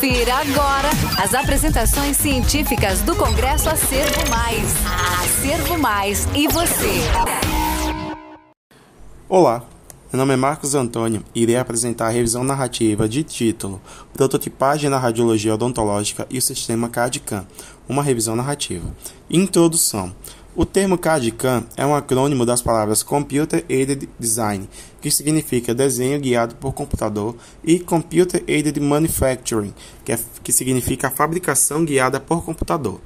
Confira agora as apresentações científicas do Congresso Acervo Mais. Acervo Mais e você. Olá, meu nome é Marcos Antônio e irei apresentar a revisão narrativa de título Prototipagem na Radiologia Odontológica e o Sistema CAD-CAM, uma revisão narrativa. Introdução. O termo CAD-CAM é um acrônimo das palavras Computer Aided Design, que significa desenho guiado por computador, e Computer Aided Manufacturing, que, é, que significa fabricação guiada por computador.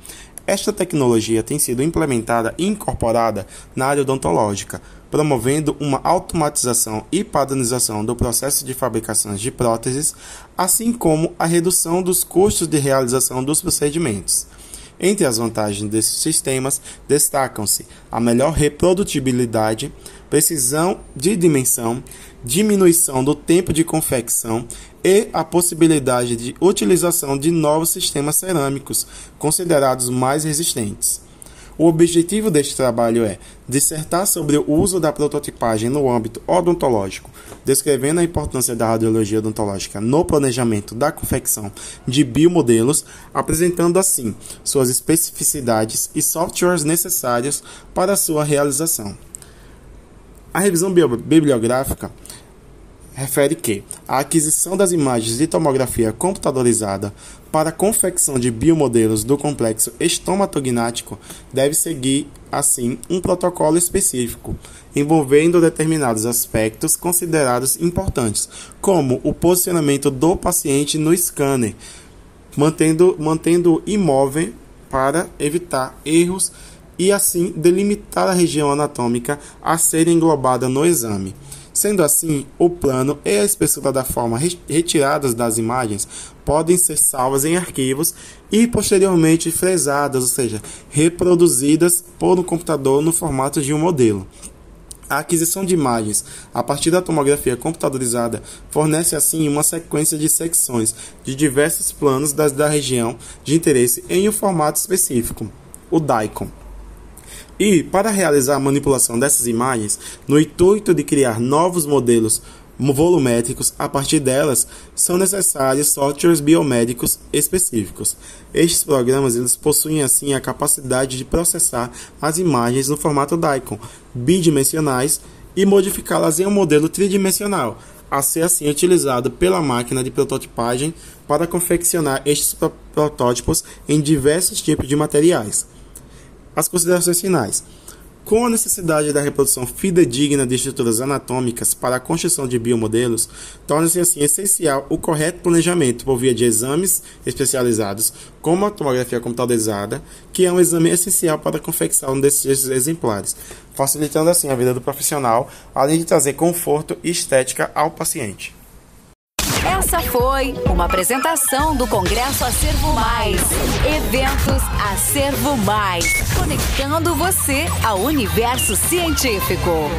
Esta tecnologia tem sido implementada e incorporada na área odontológica, promovendo uma automatização e padronização do processo de fabricação de próteses, assim como a redução dos custos de realização dos procedimentos. Entre as vantagens desses sistemas destacam-se a melhor reprodutibilidade, precisão de dimensão, diminuição do tempo de confecção e a possibilidade de utilização de novos sistemas cerâmicos considerados mais resistentes. O objetivo deste trabalho é dissertar sobre o uso da prototipagem no âmbito odontológico, descrevendo a importância da radiologia odontológica no planejamento da confecção de biomodelos, apresentando assim suas especificidades e softwares necessários para sua realização. A revisão bibliográfica refere que a aquisição das imagens de tomografia computadorizada para a confecção de biomodelos do complexo estomatognático deve seguir, assim, um protocolo específico, envolvendo determinados aspectos considerados importantes, como o posicionamento do paciente no scanner, mantendo, mantendo imóvel para evitar erros e, assim, delimitar a região anatômica a ser englobada no exame. Sendo assim, o plano e a espessura da forma retiradas das imagens podem ser salvas em arquivos e posteriormente fresadas, ou seja, reproduzidas por um computador no formato de um modelo. A aquisição de imagens a partir da tomografia computadorizada fornece assim uma sequência de secções de diversos planos das, da região de interesse em um formato específico, o DICOM. E, para realizar a manipulação dessas imagens, no intuito de criar novos modelos volumétricos, a partir delas são necessários softwares biomédicos específicos. Estes programas eles possuem assim a capacidade de processar as imagens no formato DICOM, bidimensionais, e modificá-las em um modelo tridimensional, a ser assim utilizado pela máquina de prototipagem para confeccionar estes protótipos em diversos tipos de materiais. As considerações finais. Com a necessidade da reprodução fidedigna de estruturas anatômicas para a construção de biomodelos, torna-se assim essencial o correto planejamento por via de exames especializados, como a tomografia computadorizada, que é um exame essencial para a confecção desses exemplares, facilitando assim a vida do profissional, além de trazer conforto e estética ao paciente. Essa foi uma apresentação do Congresso Acervo Mais. Eventos Acervo Mais. Conectando você ao universo científico.